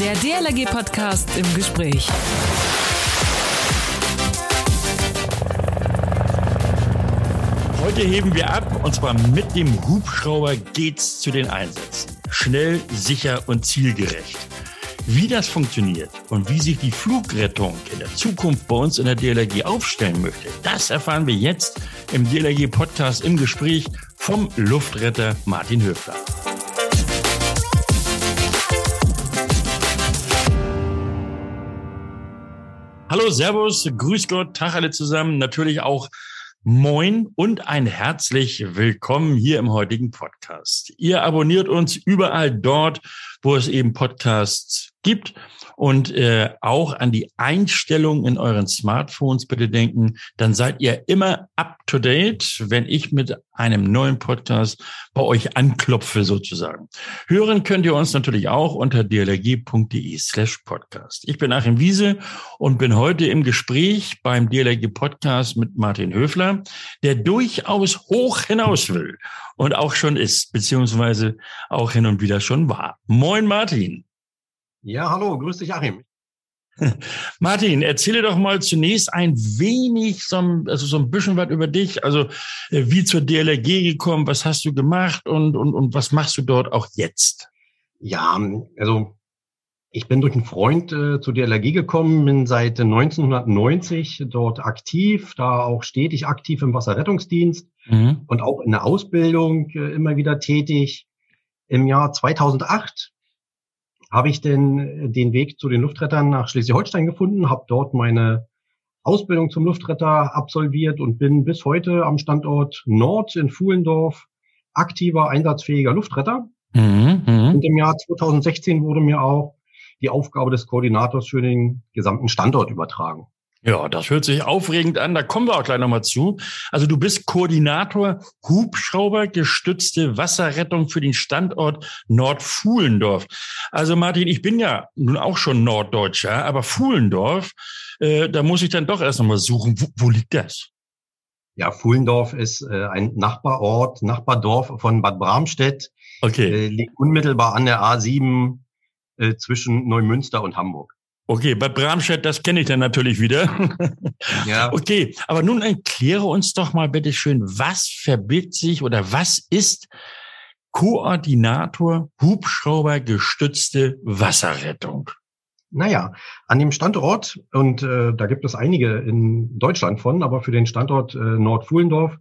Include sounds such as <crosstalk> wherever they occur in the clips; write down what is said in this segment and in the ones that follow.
Der DLRG-Podcast im Gespräch. Heute heben wir ab und zwar mit dem Hubschrauber geht's zu den Einsätzen. Schnell, sicher und zielgerecht. Wie das funktioniert und wie sich die Flugrettung in der Zukunft bei uns in der DLRG aufstellen möchte, das erfahren wir jetzt im DLRG Podcast im Gespräch vom Luftretter Martin Höfler. Hallo, Servus, Grüß Gott, Tag alle zusammen, natürlich auch Moin und ein herzlich willkommen hier im heutigen Podcast. Ihr abonniert uns überall dort, wo es eben Podcasts gibt und äh, auch an die Einstellungen in euren Smartphones bitte denken. Dann seid ihr immer up to date, wenn ich mit einem neuen Podcast bei euch anklopfe sozusagen. Hören könnt ihr uns natürlich auch unter dlg.de slash podcast. Ich bin Achim Wiese und bin heute im Gespräch beim DLRG Podcast mit Martin Höfler, der durchaus hoch hinaus will und auch schon ist, beziehungsweise auch hin und wieder schon war. Moin Martin. Ja, hallo, grüß dich, Achim. <laughs> Martin, erzähle doch mal zunächst ein wenig, so ein, also so ein bisschen was über dich. Also äh, wie zur DLRG gekommen, was hast du gemacht und, und, und was machst du dort auch jetzt? Ja, also ich bin durch einen Freund äh, zur DLRG gekommen, bin seit 1990 dort aktiv, da auch stetig aktiv im Wasserrettungsdienst mhm. und auch in der Ausbildung äh, immer wieder tätig. Im Jahr 2008 habe ich denn äh, den Weg zu den Luftrettern nach Schleswig-Holstein gefunden, habe dort meine Ausbildung zum Luftretter absolviert und bin bis heute am Standort Nord in Fuhlendorf aktiver, einsatzfähiger Luftretter. Mhm, mh. Und im Jahr 2016 wurde mir auch die Aufgabe des Koordinators für den gesamten Standort übertragen. Ja, das hört sich aufregend an. Da kommen wir auch gleich nochmal zu. Also du bist Koordinator Hubschrauber gestützte Wasserrettung für den Standort Nordfuhlendorf. Also Martin, ich bin ja nun auch schon Norddeutscher, aber Fuhlendorf, äh, da muss ich dann doch erst nochmal suchen. Wo, wo liegt das? Ja, Fuhlendorf ist äh, ein Nachbarort, Nachbardorf von Bad Bramstedt. Okay. Äh, liegt unmittelbar an der A7 äh, zwischen Neumünster und Hamburg. Okay, Bad Bramstedt, das kenne ich dann natürlich wieder. <laughs> Ja. Okay, aber nun erkläre uns doch mal bitte schön, was verbirgt sich oder was ist Koordinator Hubschrauber gestützte Wasserrettung? Naja, an dem Standort, und äh, da gibt es einige in Deutschland von, aber für den Standort äh, Nordfuhlendorf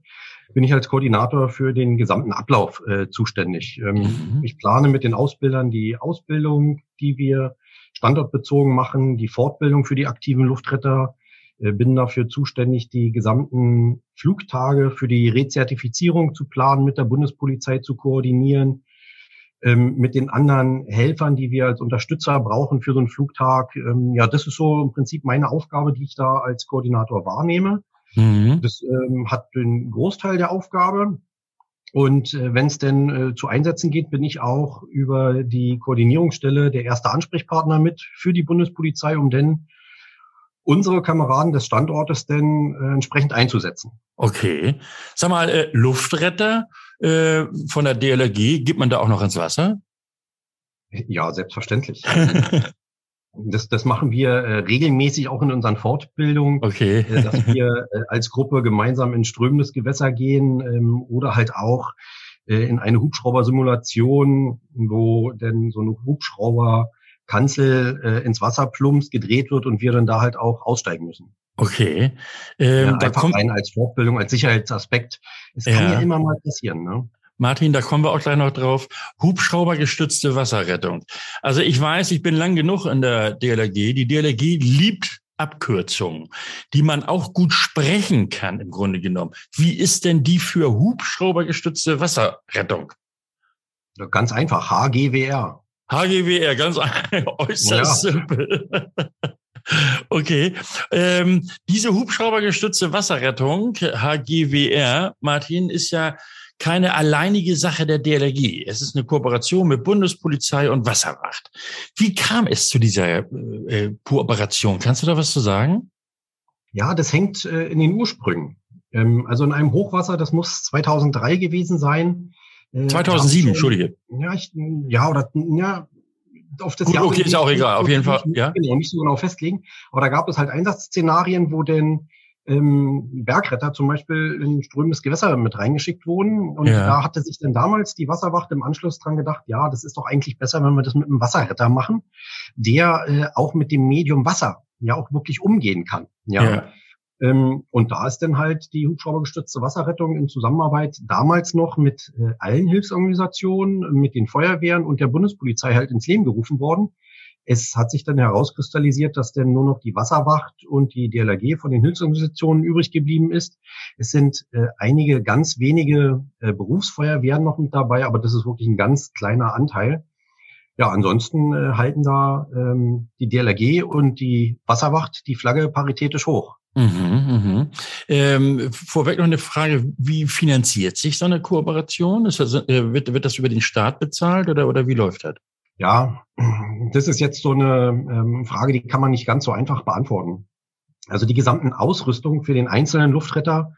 bin ich als Koordinator für den gesamten Ablauf äh, zuständig. Ähm, mhm. Ich plane mit den Ausbildern die Ausbildung, die wir standortbezogen machen, die Fortbildung für die aktiven Luftretter, äh, bin dafür zuständig, die gesamten Flugtage für die Rezertifizierung zu planen, mit der Bundespolizei zu koordinieren, ähm, mit den anderen Helfern, die wir als Unterstützer brauchen für so einen Flugtag. Ähm, ja, das ist so im Prinzip meine Aufgabe, die ich da als Koordinator wahrnehme. Mhm. Das ähm, hat den Großteil der Aufgabe. Und äh, wenn es denn äh, zu Einsätzen geht, bin ich auch über die Koordinierungsstelle der erste Ansprechpartner mit für die Bundespolizei, um denn unsere Kameraden des Standortes denn äh, entsprechend einzusetzen. Okay. Sag mal, äh, Luftretter äh, von der DLRG, gibt man da auch noch ins Wasser? Ja, selbstverständlich. <laughs> Das, das machen wir äh, regelmäßig auch in unseren Fortbildungen, okay. äh, dass wir <laughs> äh, als Gruppe gemeinsam in strömendes Gewässer gehen ähm, oder halt auch äh, in eine Hubschraubersimulation, wo denn so eine Hubschrauberkanzel äh, ins Wasser plumpst, gedreht wird und wir dann da halt auch aussteigen müssen. Okay. Ähm, ja, da kommt rein als Fortbildung, als Sicherheitsaspekt. Es kann ja. ja immer mal passieren. Ne? Martin, da kommen wir auch gleich noch drauf. Hubschraubergestützte Wasserrettung. Also ich weiß, ich bin lang genug in der DLRG. Die DLRG liebt Abkürzungen, die man auch gut sprechen kann im Grunde genommen. Wie ist denn die für Hubschraubergestützte Wasserrettung? Ganz einfach, HGWR. HGWR, ganz <laughs> äußerst ja. simpel. <laughs> Okay. Ähm, diese Hubschraubergestützte Wasserrettung, HGWR, Martin, ist ja keine alleinige Sache der DLRG. Es ist eine Kooperation mit Bundespolizei und Wasserwacht. Wie kam es zu dieser äh, Kooperation? Kannst du da was zu sagen? Ja, das hängt äh, in den Ursprüngen. Ähm, also in einem Hochwasser, das muss 2003 gewesen sein. Äh, 2007, schon, Entschuldige. Ja, ich, ja, oder ja, auf das Gut, Jahr okay, ist auch egal, auf jeden Fall, ja. Genau, nicht so genau festlegen. Aber da gab es halt Einsatzszenarien, wo denn ähm, Bergretter zum Beispiel in strömendes Gewässer mit reingeschickt wurden. Und ja. da hatte sich dann damals die Wasserwacht im Anschluss dran gedacht, ja, das ist doch eigentlich besser, wenn wir das mit einem Wasserretter machen, der äh, auch mit dem Medium Wasser ja auch wirklich umgehen kann. Ja. ja. Ähm, und da ist dann halt die hubschraubergestützte Wasserrettung in Zusammenarbeit damals noch mit äh, allen Hilfsorganisationen, mit den Feuerwehren und der Bundespolizei halt ins Leben gerufen worden. Es hat sich dann herauskristallisiert, dass denn nur noch die Wasserwacht und die DLRG von den Hilfsorganisationen übrig geblieben ist. Es sind äh, einige ganz wenige äh, Berufsfeuerwehren noch mit dabei, aber das ist wirklich ein ganz kleiner Anteil. Ja, ansonsten äh, halten da ähm, die DLRG und die Wasserwacht die Flagge paritätisch hoch. Mhm, mh. ähm, vorweg noch eine Frage, wie finanziert sich so eine Kooperation? Das, äh, wird, wird das über den Staat bezahlt oder, oder wie läuft das? Ja, <clears throat> das ist jetzt so eine ähm, Frage, die kann man nicht ganz so einfach beantworten. Also die gesamten Ausrüstung für den einzelnen Luftretter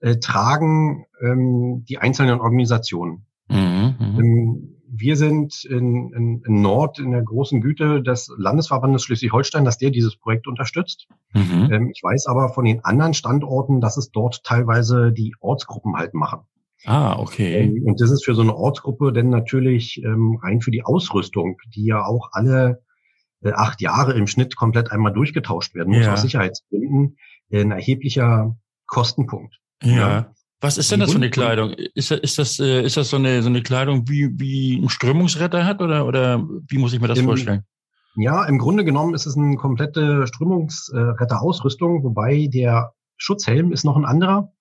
äh, tragen ähm, die einzelnen Organisationen. Mhm, mhm. ähm, wir sind in, in, in, Nord in der großen Güte des Landesverbandes Schleswig-Holstein, dass der dieses Projekt unterstützt. Mhm. Ähm, ich weiß aber von den anderen Standorten, dass es dort teilweise die Ortsgruppen halt machen. Ah, okay. Ähm, und das ist für so eine Ortsgruppe denn natürlich ähm, rein für die Ausrüstung, die ja auch alle äh, acht Jahre im Schnitt komplett einmal durchgetauscht werden muss, ja. aus Sicherheitsgründen, ein erheblicher Kostenpunkt. Ja. ja. Was ist denn das für eine Kleidung? Ist das, ist das, äh, ist das so, eine, so eine Kleidung, wie, wie ein Strömungsretter hat oder, oder wie muss ich mir das Im, vorstellen? Ja, im Grunde genommen ist es eine komplette Strömungsretterausrüstung, wobei der Schutzhelm ist noch ein anderer.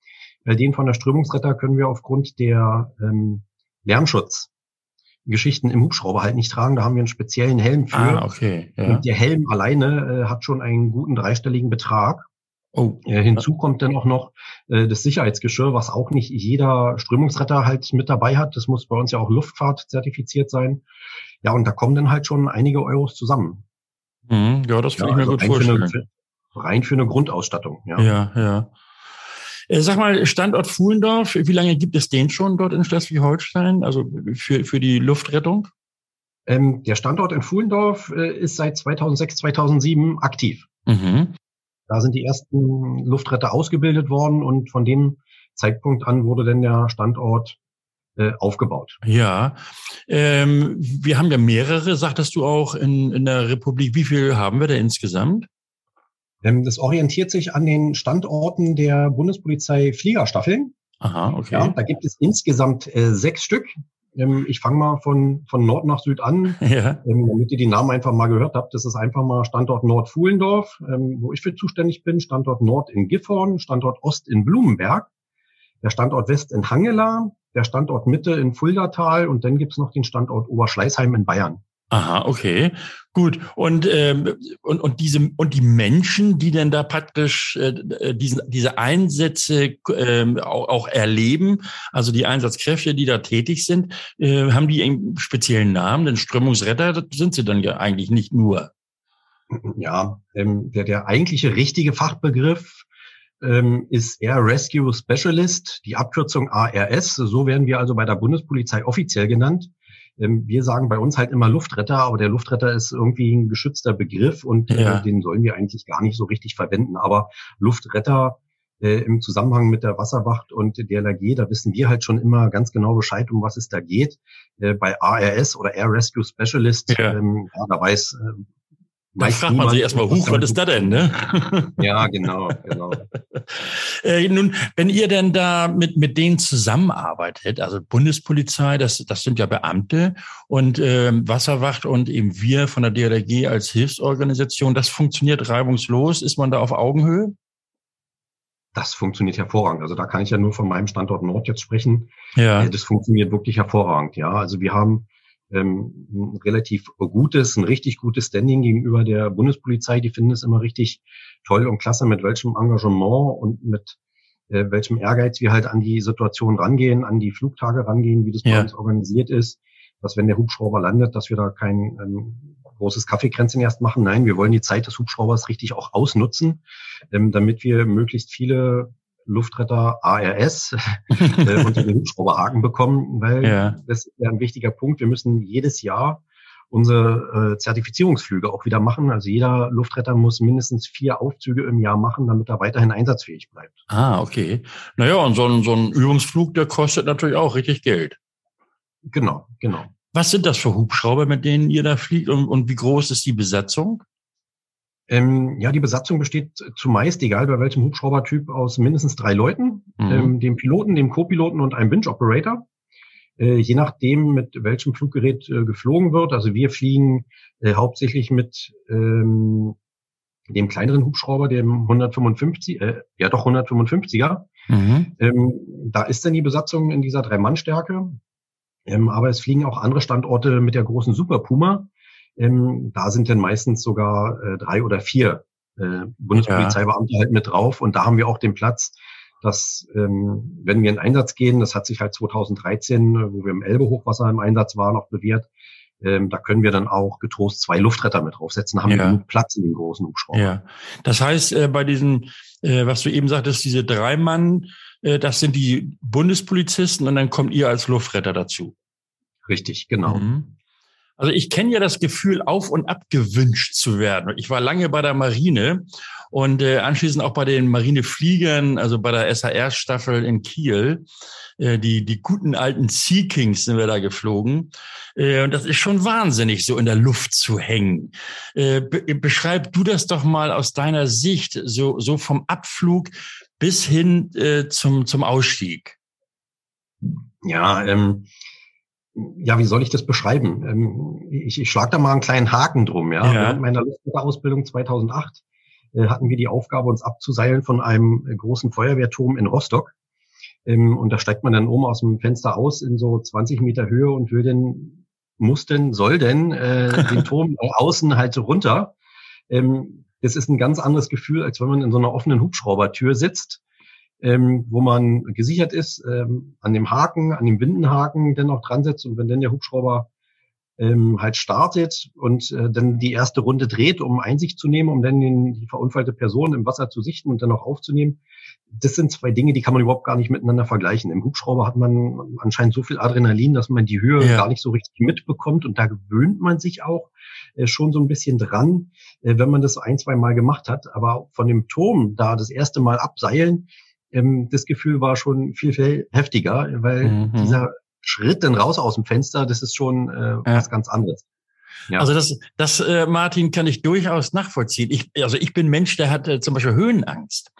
Weil den von der Strömungsretter können wir aufgrund der ähm, Lärmschutzgeschichten im Hubschrauber halt nicht tragen. Da haben wir einen speziellen Helm für. Ah, okay. Ja. Und der Helm alleine äh, hat schon einen guten dreistelligen Betrag. Oh. Äh, hinzu kommt dann auch noch äh, das Sicherheitsgeschirr, was auch nicht jeder Strömungsretter halt mit dabei hat. Das muss bei uns ja auch Luftfahrt zertifiziert sein. Ja, und da kommen dann halt schon einige Euros zusammen. Mhm, ja, das kann ja, ich mir also gut vorstellen. Für eine, rein für eine Grundausstattung. Ja, ja. ja. Äh, sag mal, Standort Fuhlendorf, wie lange gibt es den schon dort in Schleswig-Holstein, also für, für die Luftrettung? Ähm, der Standort in Fuhlendorf äh, ist seit 2006, 2007 aktiv. Mhm. Da sind die ersten Luftretter ausgebildet worden und von dem Zeitpunkt an wurde dann der Standort äh, aufgebaut. Ja, ähm, wir haben ja mehrere, sagtest du auch, in, in der Republik. Wie viel haben wir da insgesamt? Ähm, das orientiert sich an den Standorten der Bundespolizei Fliegerstaffeln. Aha, okay. Ja, da gibt es insgesamt äh, sechs Stück. Ähm, ich fange mal von, von Nord nach Süd an, <laughs> ja. ähm, damit ihr die Namen einfach mal gehört habt. Das ist einfach mal Standort Nord Fuhlendorf, ähm, wo ich für zuständig bin, Standort Nord in Gifhorn, Standort Ost in Blumenberg, der Standort West in Hangela, der Standort Mitte in Fuldatal und dann gibt's noch den Standort Oberschleißheim in Bayern. Aha, okay, gut. Und ähm, und und diese und die Menschen, die denn da praktisch äh, diesen diese Einsätze äh, auch, auch erleben, also die Einsatzkräfte, die da tätig sind, äh, haben die einen speziellen Namen? Denn Strömungsretter sind sie dann ja eigentlich nicht nur. Ja, ähm, der der eigentliche richtige Fachbegriff ähm, ist Air Rescue Specialist, die Abkürzung ARS. So werden wir also bei der Bundespolizei offiziell genannt. Ähm, wir sagen bei uns halt immer Luftretter, aber der Luftretter ist irgendwie ein geschützter Begriff und äh, ja. den sollen wir eigentlich gar nicht so richtig verwenden. Aber Luftretter äh, im Zusammenhang mit der Wasserwacht und der LAG, da wissen wir halt schon immer ganz genau Bescheid, um was es da geht. Äh, bei ARS oder Air Rescue Specialist, ja. Ähm, ja, da weiß äh, da fragt man sich erstmal, huch, was ist das denn, ne? <laughs> Ja, genau, genau. <laughs> äh, nun, wenn ihr denn da mit, mit denen zusammenarbeitet, also Bundespolizei, das, das sind ja Beamte und äh, Wasserwacht und eben wir von der DRG als Hilfsorganisation, das funktioniert reibungslos. Ist man da auf Augenhöhe? Das funktioniert hervorragend. Also da kann ich ja nur von meinem Standort Nord jetzt sprechen. Ja. Äh, das funktioniert wirklich hervorragend. Ja, also wir haben ähm, ein relativ gutes, ein richtig gutes Standing gegenüber der Bundespolizei. Die finden es immer richtig toll und klasse, mit welchem Engagement und mit äh, welchem Ehrgeiz wir halt an die Situation rangehen, an die Flugtage rangehen, wie das bei uns organisiert ist, dass wenn der Hubschrauber landet, dass wir da kein ähm, großes Kaffeekränzchen erst machen. Nein, wir wollen die Zeit des Hubschraubers richtig auch ausnutzen, ähm, damit wir möglichst viele Luftretter ARS <laughs> äh, unter den Hubschrauberhaken bekommen, weil ja. das ist ja ein wichtiger Punkt. Wir müssen jedes Jahr unsere äh, Zertifizierungsflüge auch wieder machen. Also jeder Luftretter muss mindestens vier Aufzüge im Jahr machen, damit er weiterhin einsatzfähig bleibt. Ah, okay. Naja, und so ein, so ein Übungsflug, der kostet natürlich auch richtig Geld. Genau, genau. Was sind das für Hubschrauber, mit denen ihr da fliegt und, und wie groß ist die Besatzung? Ähm, ja, die Besatzung besteht zumeist, egal bei welchem Hubschraubertyp, aus mindestens drei Leuten, mhm. ähm, dem Piloten, dem Co-Piloten und einem Winch-Operator. Äh, je nachdem, mit welchem Fluggerät äh, geflogen wird. Also wir fliegen äh, hauptsächlich mit ähm, dem kleineren Hubschrauber, dem 155, äh, ja doch 155er. Mhm. Ähm, da ist dann die Besatzung in dieser Drei-Mann-Stärke. Ähm, aber es fliegen auch andere Standorte mit der großen Super Puma. Ähm, da sind dann meistens sogar äh, drei oder vier äh, Bundespolizeibeamte ja. halt mit drauf. Und da haben wir auch den Platz, dass ähm, wenn wir in Einsatz gehen, das hat sich halt 2013, wo wir im Elbe-Hochwasser im Einsatz waren, auch bewährt, ähm, da können wir dann auch getrost zwei Luftretter mit draufsetzen, haben ja. wir genug Platz in den großen Hubschrauber. Ja, das heißt, äh, bei diesen, äh, was du eben sagtest, diese drei Mann, äh, das sind die Bundespolizisten und dann kommt ihr als Luftretter dazu. Richtig, genau. Mhm. Also ich kenne ja das Gefühl, auf und ab gewünscht zu werden. Ich war lange bei der Marine und äh, anschließend auch bei den Marinefliegern, also bei der SAR-Staffel in Kiel. Äh, die, die guten alten Sea Kings sind wir da geflogen. Äh, und das ist schon wahnsinnig, so in der Luft zu hängen. Äh, be beschreib du das doch mal aus deiner Sicht, so, so vom Abflug bis hin äh, zum, zum Ausstieg. Ja, ähm, ja, wie soll ich das beschreiben? Ähm, ich, ich schlage da mal einen kleinen Haken drum. Ja, ja. während meiner Luftfahrtausbildung 2008 äh, hatten wir die Aufgabe, uns abzuseilen von einem äh, großen Feuerwehrturm in Rostock. Ähm, und da steigt man dann oben aus dem Fenster aus in so 20 Meter Höhe und will denn, muss denn, soll denn äh, den <laughs> Turm außen halt so runter. Ähm, das ist ein ganz anderes Gefühl, als wenn man in so einer offenen Hubschraubertür sitzt ähm, wo man gesichert ist, ähm, an dem Haken, an dem Windenhaken dann auch dran setzt und wenn dann der Hubschrauber ähm, halt startet und äh, dann die erste Runde dreht, um Einsicht zu nehmen, um dann den, die verunfallte Person im Wasser zu sichten und dann auch aufzunehmen. Das sind zwei Dinge, die kann man überhaupt gar nicht miteinander vergleichen. Im Hubschrauber hat man anscheinend so viel Adrenalin, dass man die Höhe ja. gar nicht so richtig mitbekommt und da gewöhnt man sich auch äh, schon so ein bisschen dran, äh, wenn man das ein, zwei Mal gemacht hat. Aber von dem Turm da das erste Mal abseilen, ähm, das Gefühl war schon viel, viel heftiger, weil mhm. dieser Schritt dann raus aus dem Fenster, das ist schon äh, ja. was ganz anderes. Ja. Also das, das äh, Martin, kann ich durchaus nachvollziehen. Ich, also ich bin Mensch, der hat äh, zum Beispiel Höhenangst.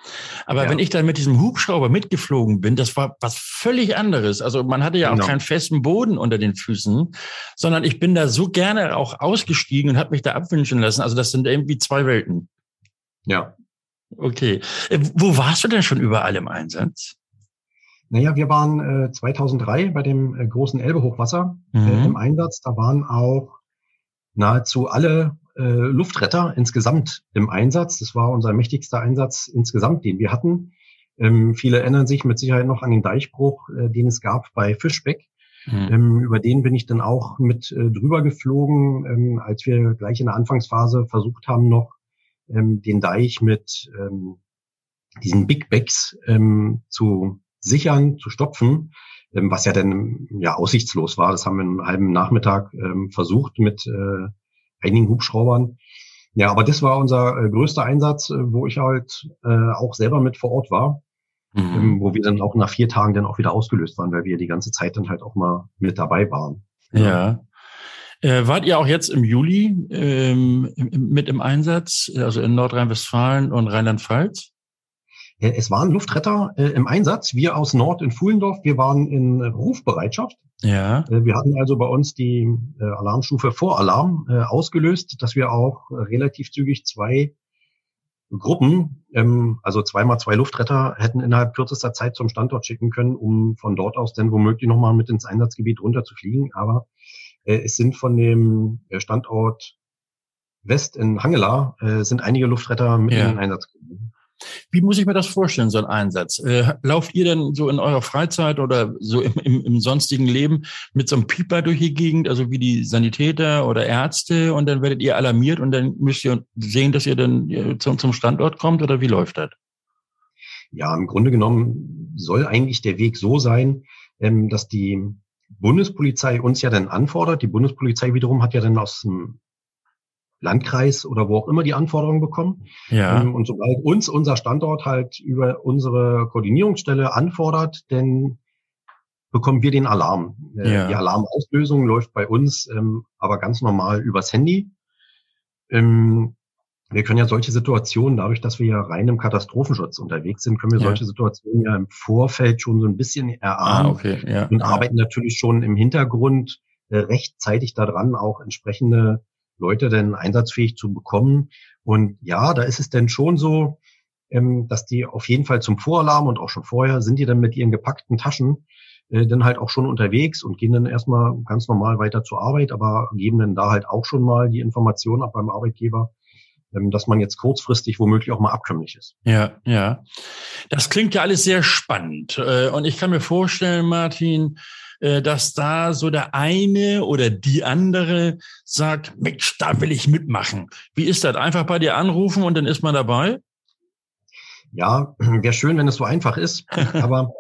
Aber ja. wenn ich dann mit diesem Hubschrauber mitgeflogen bin, das war was völlig anderes. Also man hatte ja auch genau. keinen festen Boden unter den Füßen, sondern ich bin da so gerne auch ausgestiegen und habe mich da abwünschen lassen. Also das sind irgendwie zwei Welten. Ja, Okay. Äh, wo warst du denn schon überall im Einsatz? Naja, wir waren äh, 2003 bei dem äh, großen Elbe-Hochwasser äh, mhm. äh, im Einsatz. Da waren auch nahezu alle äh, Luftretter insgesamt im Einsatz. Das war unser mächtigster Einsatz insgesamt, den wir hatten. Ähm, viele erinnern sich mit Sicherheit noch an den Deichbruch, den es gab bei Fischbeck. Mhm. Ähm, über den bin ich dann auch mit drüber geflogen, ähm, als wir gleich in der Anfangsphase versucht haben, noch ähm, den Deich mit ähm, diesen Big Bags ähm, zu sichern, zu stopfen, ähm, was ja dann ja aussichtslos war. Das haben wir einen halben Nachmittag ähm, versucht mit äh, einigen Hubschraubern. Ja, aber das war unser äh, größter Einsatz, äh, wo ich halt äh, auch selber mit vor Ort war, mhm. ähm, wo wir dann auch nach vier Tagen dann auch wieder ausgelöst waren, weil wir die ganze Zeit dann halt auch mal mit dabei waren. Ja. Äh, wart ihr auch jetzt im Juli ähm, mit im Einsatz, also in Nordrhein-Westfalen und Rheinland-Pfalz? Es waren Luftretter äh, im Einsatz. Wir aus Nord in Fuhlendorf, wir waren in Rufbereitschaft. Ja. Äh, wir hatten also bei uns die äh, Alarmstufe Voralarm äh, ausgelöst, dass wir auch relativ zügig zwei Gruppen, ähm, also zweimal zwei Luftretter, hätten innerhalb kürzester Zeit zum Standort schicken können, um von dort aus dann womöglich nochmal mit ins Einsatzgebiet runterzufliegen. Aber äh, es sind von dem äh, Standort West in Hangela äh, sind einige Luftretter mit ja. in Einsatz gekommen. Wie muss ich mir das vorstellen, so ein Einsatz? Äh, lauft ihr denn so in eurer Freizeit oder so im, im, im, sonstigen Leben mit so einem Pieper durch die Gegend, also wie die Sanitäter oder Ärzte und dann werdet ihr alarmiert und dann müsst ihr sehen, dass ihr dann zum, zum Standort kommt oder wie läuft das? Ja, im Grunde genommen soll eigentlich der Weg so sein, ähm, dass die Bundespolizei uns ja dann anfordert. Die Bundespolizei wiederum hat ja dann aus dem Landkreis oder wo auch immer die Anforderungen bekommen. Ja. Ähm, und sobald uns unser Standort halt über unsere Koordinierungsstelle anfordert, dann bekommen wir den Alarm. Äh, ja. Die Alarmauslösung läuft bei uns ähm, aber ganz normal übers Handy. Ähm, wir können ja solche Situationen, dadurch, dass wir ja rein im Katastrophenschutz unterwegs sind, können wir ja. solche Situationen ja im Vorfeld schon so ein bisschen erahnen ah, okay. ja. und arbeiten natürlich schon im Hintergrund äh, rechtzeitig daran, auch entsprechende Leute denn einsatzfähig zu bekommen. Und ja, da ist es denn schon so, ähm, dass die auf jeden Fall zum Voralarm und auch schon vorher sind die dann mit ihren gepackten Taschen äh, dann halt auch schon unterwegs und gehen dann erstmal ganz normal weiter zur Arbeit, aber geben dann da halt auch schon mal die Information ab beim Arbeitgeber, dass man jetzt kurzfristig womöglich auch mal abkömmlich ist. Ja, ja. Das klingt ja alles sehr spannend. Äh, und ich kann mir vorstellen, Martin, äh, dass da so der eine oder die andere sagt, Mensch, da will ich mitmachen. Wie ist das? Einfach bei dir anrufen und dann ist man dabei? Ja, <clears throat> wäre schön, wenn es so einfach ist. <laughs> Aber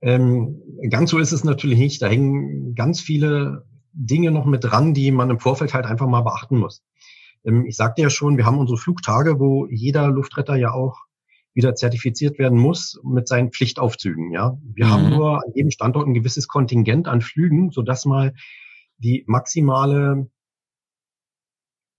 ähm, ganz so ist es natürlich nicht. Da hängen ganz viele Dinge noch mit dran, die man im Vorfeld halt einfach mal beachten muss. Ähm, ich sagte ja schon, wir haben unsere Flugtage, wo jeder Luftretter ja auch wieder zertifiziert werden muss mit seinen Pflichtaufzügen. Ja, wir mhm. haben nur an jedem Standort ein gewisses Kontingent an Flügen, so dass mal die maximale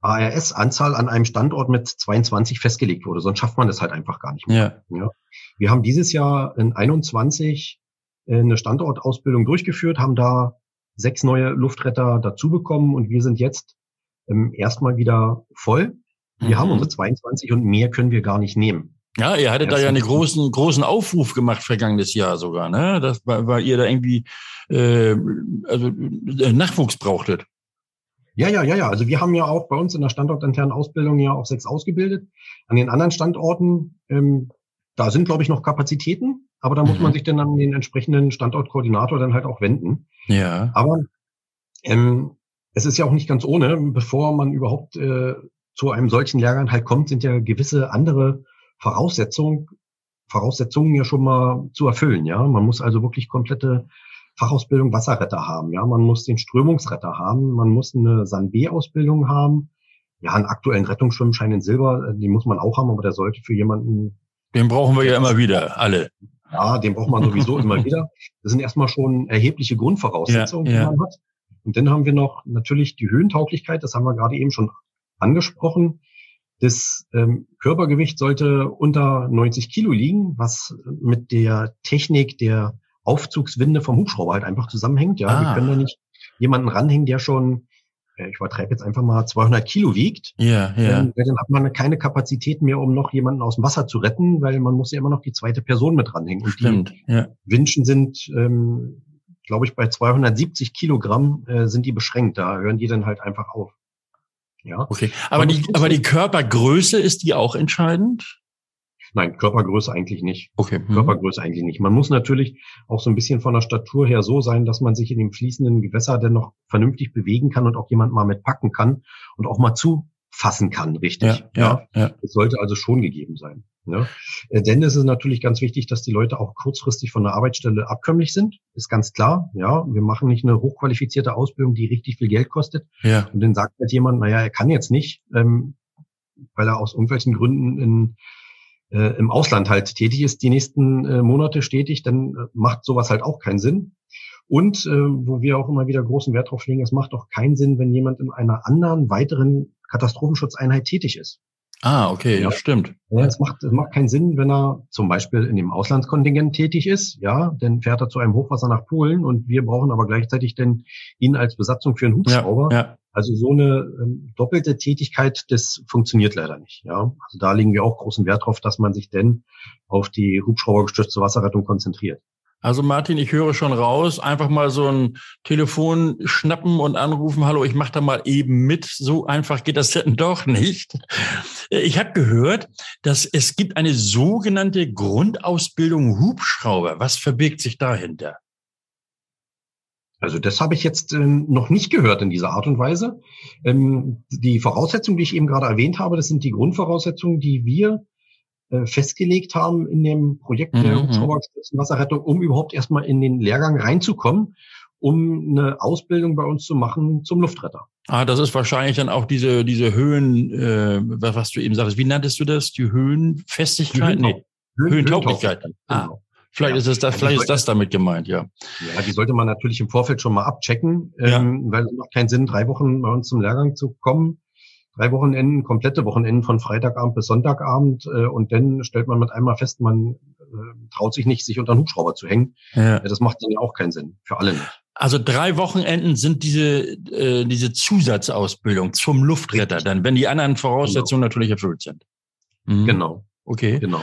ARS-Anzahl an einem Standort mit 22 festgelegt wurde. Sonst schafft man das halt einfach gar nicht mehr. Ja. ja. Wir haben dieses Jahr in 21 äh, eine Standortausbildung durchgeführt, haben da sechs neue Luftretter dazu bekommen und wir sind jetzt ähm, erstmal wieder voll. Wir mhm. haben unsere 22 und mehr können wir gar nicht nehmen. Ja, ihr hattet da ja einen großen, großen Aufruf gemacht vergangenes Jahr sogar, ne? Das, weil ihr da irgendwie äh, also äh, Nachwuchs brauchtet. Ja, ja, ja, ja. Also wir haben ja auch bei uns in der standortinternen Ausbildung ja auch sechs ausgebildet. An den anderen Standorten, ähm, da sind, glaube ich, noch Kapazitäten, aber da muss mhm. man sich dann an den entsprechenden Standortkoordinator dann halt auch wenden. Ja. Aber ähm, es ist ja auch nicht ganz ohne, bevor man überhaupt äh, zu einem solchen Lehrgang halt kommt, sind ja gewisse andere Voraussetzungen, Voraussetzungen ja schon mal zu erfüllen. Ja, man muss also wirklich komplette Fachausbildung Wasserretter haben. Ja, man muss den Strömungsretter haben. Man muss eine San-B-Ausbildung haben. Ja, einen aktuellen Rettungsschwimmschein in Silber, äh, den muss man auch haben, aber der sollte für jemanden. Den brauchen wir ja immer wieder, alle. Ja, den braucht man sowieso immer <laughs> wieder. Das sind erstmal schon erhebliche Grundvoraussetzungen, ja, ja. die man hat. Und dann haben wir noch natürlich die Höhentauglichkeit, das haben wir gerade eben schon angesprochen. Das ähm, Körpergewicht sollte unter 90 Kilo liegen, was mit der Technik der Aufzugswinde vom Hubschrauber halt einfach zusammenhängt. Ja, ah. wir können da nicht jemanden ranhängen, der schon, äh, ich übertreibe jetzt einfach mal 200 Kilo wiegt. Ja, ja. Ähm, dann hat man keine Kapazität mehr, um noch jemanden aus dem Wasser zu retten, weil man muss ja immer noch die zweite Person mit ranhängen. Und Stimmt, die ja. Winschen sind, ähm, glaube ich, bei 270 Kilogramm äh, sind die beschränkt. Da hören die dann halt einfach auf. Ja. Okay. Aber die, aber die Körpergröße ist die auch entscheidend? Nein, Körpergröße eigentlich nicht. Okay. Mhm. Körpergröße eigentlich nicht. Man muss natürlich auch so ein bisschen von der Statur her so sein, dass man sich in dem fließenden Gewässer dennoch vernünftig bewegen kann und auch jemand mal mitpacken kann und auch mal zufassen kann, richtig. Ja, ja, ja. Das sollte also schon gegeben sein. Ne? Äh, denn es ist natürlich ganz wichtig, dass die Leute auch kurzfristig von der Arbeitsstelle abkömmlich sind. Ist ganz klar. Ja, wir machen nicht eine hochqualifizierte Ausbildung, die richtig viel Geld kostet. Ja. Und dann sagt halt jemand, naja, er kann jetzt nicht, ähm, weil er aus irgendwelchen Gründen in, äh, im Ausland halt tätig ist, die nächsten äh, Monate stetig, dann äh, macht sowas halt auch keinen Sinn. Und äh, wo wir auch immer wieder großen Wert drauf legen, es macht auch keinen Sinn, wenn jemand in einer anderen weiteren Katastrophenschutzeinheit tätig ist. Ah, okay, ja. das stimmt. Ja, es macht, es macht keinen Sinn, wenn er zum Beispiel in dem Auslandskontingent tätig ist, ja, dann fährt er zu einem Hochwasser nach Polen und wir brauchen aber gleichzeitig denn ihn als Besatzung für einen Hubschrauber. Ja, ja. Also so eine ähm, doppelte Tätigkeit, das funktioniert leider nicht, ja. Also da legen wir auch großen Wert drauf, dass man sich denn auf die Hubschraubergestützte Wasserrettung konzentriert. Also Martin, ich höre schon raus, einfach mal so ein Telefon schnappen und anrufen, hallo, ich mache da mal eben mit. So einfach geht das <laughs> denn doch nicht. Ich habe gehört, dass es gibt eine sogenannte Grundausbildung Hubschrauber. Was verbirgt sich dahinter? Also das habe ich jetzt ähm, noch nicht gehört in dieser Art und Weise. Ähm, die Voraussetzungen, die ich eben gerade erwähnt habe, das sind die Grundvoraussetzungen, die wir äh, festgelegt haben in dem Projekt der mhm. Hubschraubergestützten Wasserrettung, um überhaupt erstmal in den Lehrgang reinzukommen. um eine Ausbildung bei uns zu machen zum Luftretter. Ah, das ist wahrscheinlich dann auch diese, diese Höhen, äh, was du eben sagst. Wie nanntest du das? Die Höhenfestigkeit? Die nee, Höhentauglichkeit. Ah, Genau. vielleicht Ja. ist es das, vielleicht ist das damit gemeint, ja. Ja, die sollte man natürlich im Vorfeld schon mal abchecken, Ja. ähm, weil es macht keinen Sinn, drei Wochen bei uns zum Lehrgang zu kommen. Drei Wochenenden, komplette Wochenenden von Freitagabend bis Sonntagabend äh, und dann stellt man mit einmal fest, man äh, traut sich nicht, sich unter einen Hubschrauber zu hängen. ja. Das macht dann ja auch keinen Sinn, für alle nicht. Also drei Wochenenden sind diese, äh, diese Zusatzausbildung zum Luftretter, dann, wenn die anderen Voraussetzungen natürlich erfüllt sind. Mhm. Genau, Okay. genau.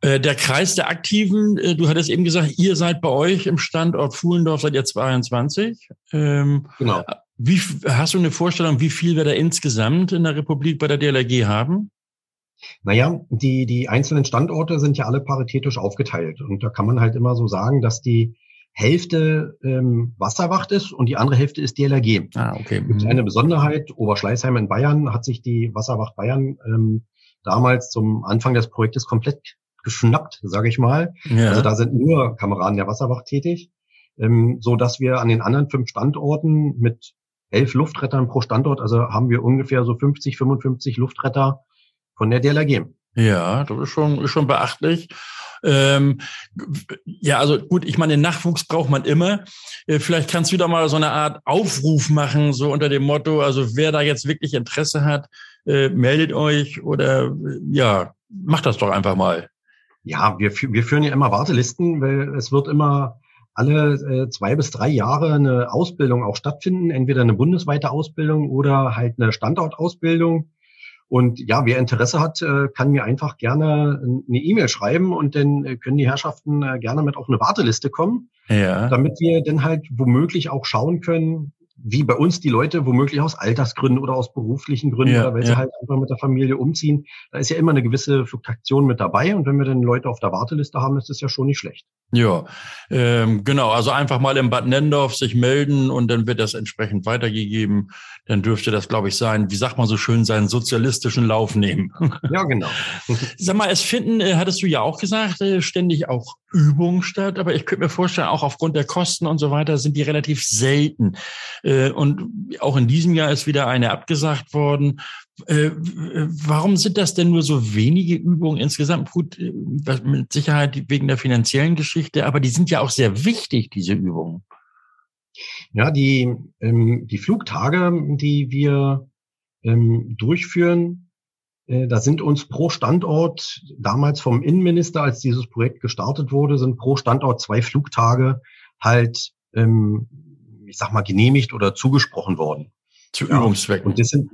Äh, der Kreis der Aktiven, äh, du hattest eben gesagt, ihr seid bei euch im Standort Fuhlendorf seit ihr 22. Ähm, Genau. Wie hast du eine Vorstellung, wie viel wir da insgesamt in der Republik bei der DLRG haben? Naja, die, die einzelnen Standorte sind ja alle paritätisch aufgeteilt. Und da kann man halt immer so sagen, dass die Hälfte ähm, Wasserwacht ist und die andere Hälfte ist DLRG. Ah, okay. gibt eine Besonderheit. Oberschleißheim in Bayern hat sich die Wasserwacht Bayern ähm, damals zum Anfang des Projektes komplett geschnappt, sage ich mal. Ja. Also da sind nur Kameraden der Wasserwacht tätig, ähm, so dass wir an den anderen fünf Standorten mit elf Luftrettern pro Standort, also haben wir ungefähr so 50, 55 Luftretter von der DLRG. Ja, das ist schon, ist schon beachtlich. Ähm, ja, also gut, ich meine, Nachwuchs braucht man immer. Äh, vielleicht kannst du da mal so eine Art Aufruf machen, so unter dem Motto, also wer da jetzt wirklich Interesse hat, äh, meldet euch oder äh, ja, macht das doch einfach mal. Ja, wir, wir führen ja immer Wartelisten, weil es wird immer alle äh, zwei bis drei Jahre eine Ausbildung auch stattfinden, entweder eine bundesweite Ausbildung oder halt eine Standortausbildung. Und ja, wer Interesse hat, äh, kann mir einfach gerne eine E-Mail schreiben und dann äh, können die Herrschaften äh, gerne mit auf eine Warteliste kommen, Ja. damit wir dann halt womöglich auch schauen können, wie bei uns die Leute womöglich aus Altersgründen oder aus beruflichen Gründen Ja, oder weil ja. sie halt einfach mit der Familie umziehen. Da ist ja immer eine gewisse Fluktuation mit dabei und wenn wir dann Leute auf der Warteliste haben, ist das ja schon nicht schlecht. Ja, ähm, genau. Also einfach mal im Bad Nendorf sich melden und dann wird das entsprechend weitergegeben. Dann dürfte das, glaube ich, sein, wie sagt man so schön, seinen sozialistischen Lauf nehmen. Ja, genau. <laughs> Sag mal, es finden, äh, hattest du ja auch gesagt, äh, ständig auch Übungen statt, aber ich könnte mir vorstellen, auch aufgrund der Kosten und so weiter sind die relativ selten. Äh, Und auch in diesem Jahr ist wieder eine abgesagt worden. Äh, w- Warum sind das denn nur so wenige Übungen insgesamt? Gut, äh, mit Sicherheit wegen der finanziellen Geschichte, aber die sind ja auch sehr wichtig, diese Übungen. Ja, die, ähm, die Flugtage, die wir ähm, durchführen, äh, da sind uns pro Standort, damals vom Innenminister, als dieses Projekt gestartet wurde, sind pro Standort zwei Flugtage halt, ähm, ich sag mal, genehmigt oder zugesprochen worden. Zu Ja, Übungszwecken. Und das sind,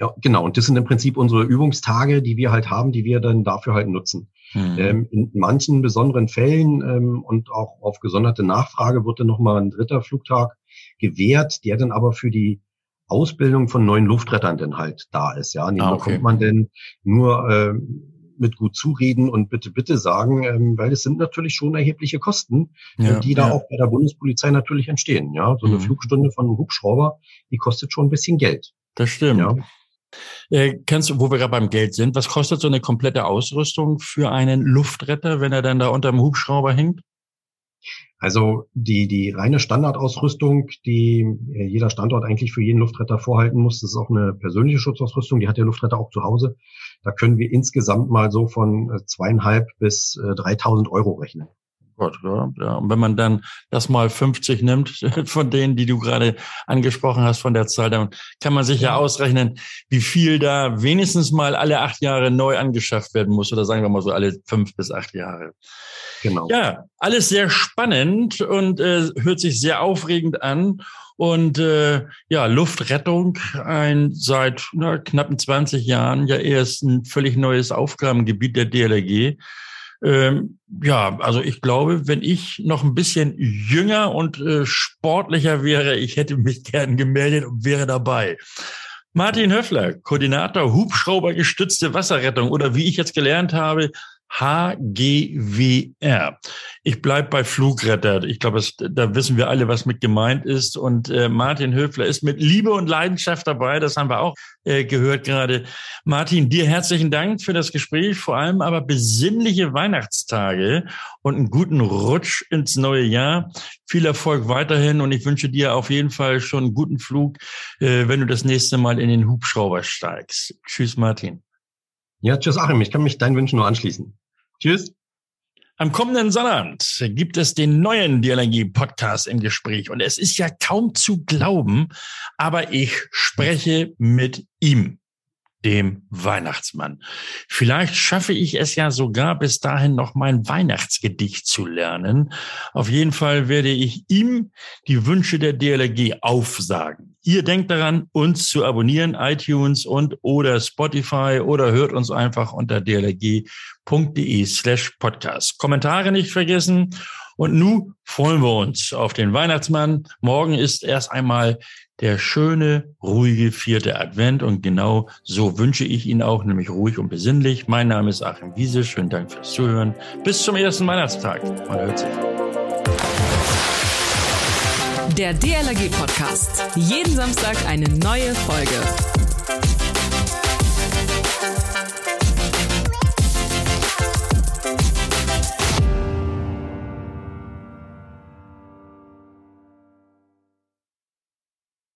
ja, genau, und das sind im Prinzip unsere Übungstage, die wir halt haben, die wir dann dafür halt nutzen. Mhm. Ähm, in manchen besonderen Fällen ähm, und auch auf gesonderte Nachfrage wird dann nochmal ein dritter Flugtag gewährt, der dann aber für die Ausbildung von neuen Luftrettern dann halt da ist. Ja, den Ah, okay. bekommt man denn nur ähm, mit gut zureden und bitte, bitte sagen, ähm, weil es sind natürlich schon erhebliche Kosten, Ja, äh, die da ja. auch bei der Bundespolizei natürlich entstehen. Ja, so eine Mhm. Flugstunde von einem Hubschrauber, die kostet schon ein bisschen Geld. Das stimmt. Ja. Äh, kannst du, wo wir gerade beim Geld sind, was kostet so eine komplette Ausrüstung für einen Luftretter, wenn er dann da unter dem Hubschrauber hängt? Also die, die reine Standardausrüstung, die äh, jeder Standort eigentlich für jeden Luftretter vorhalten muss, das ist auch eine persönliche Schutzausrüstung, die hat der Luftretter auch zu Hause. Da können wir insgesamt mal so von äh, zweieinhalb bis äh, 3000 Euro rechnen. Gott, ja, ja. Und wenn man dann das mal 50 nimmt <laughs> von denen, die du gerade angesprochen hast von der Zahl, dann kann man sich ja ausrechnen, wie viel da wenigstens mal alle acht Jahre neu angeschafft werden muss oder sagen wir mal so alle fünf bis acht Jahre. Genau. Ja, alles sehr spannend und äh, hört sich sehr aufregend an. Und äh, ja, Luftrettung, ein seit na, knappen 20 Jahren ja erst ein völlig neues Aufgabengebiet der DLRG. Ähm, ja, also ich glaube, wenn ich noch ein bisschen jünger und äh, sportlicher wäre, ich hätte mich gern gemeldet und wäre dabei. Martin Höffler, Koordinator Hubschraubergestützte Wasserrettung oder wie ich jetzt gelernt habe, HGWR. Ich bleib bei Flugretter. Ich glaube, da wissen wir alle, was mit gemeint ist. Und äh, Martin Höfler ist mit Liebe und Leidenschaft dabei. Das haben wir auch äh, gehört gerade. Martin, dir herzlichen Dank für das Gespräch, vor allem aber besinnliche Weihnachtstage und einen guten Rutsch ins neue Jahr. Viel Erfolg weiterhin und ich wünsche dir auf jeden Fall schon einen guten Flug, äh, wenn du das nächste Mal in den Hubschrauber steigst. Tschüss, Martin. Ja, tschüss, Achim. Ich kann mich deinen Wünschen nur anschließen. Tschüss. Am kommenden Sonnabend gibt es den neuen Dialogie-Podcast im Gespräch. Und es ist ja kaum zu glauben, aber ich spreche mit ihm dem Weihnachtsmann. Vielleicht schaffe ich es ja sogar bis dahin noch mein Weihnachtsgedicht zu lernen. Auf jeden Fall werde ich ihm die Wünsche der DLRG aufsagen. Ihr denkt daran, uns zu abonnieren, iTunes und oder Spotify oder hört uns einfach unter dlrg.de slash podcast. Kommentare nicht vergessen. Und nun freuen wir uns auf den Weihnachtsmann. Morgen ist erst einmal der schöne, ruhige vierte Advent und genau so wünsche ich Ihnen auch, nämlich ruhig und besinnlich. Mein Name ist Achim Wiese. Schönen Dank fürs Zuhören. Bis zum ersten Weihnachtstag. Man hört sich. Der DLRG Podcast. Jeden Samstag eine neue Folge.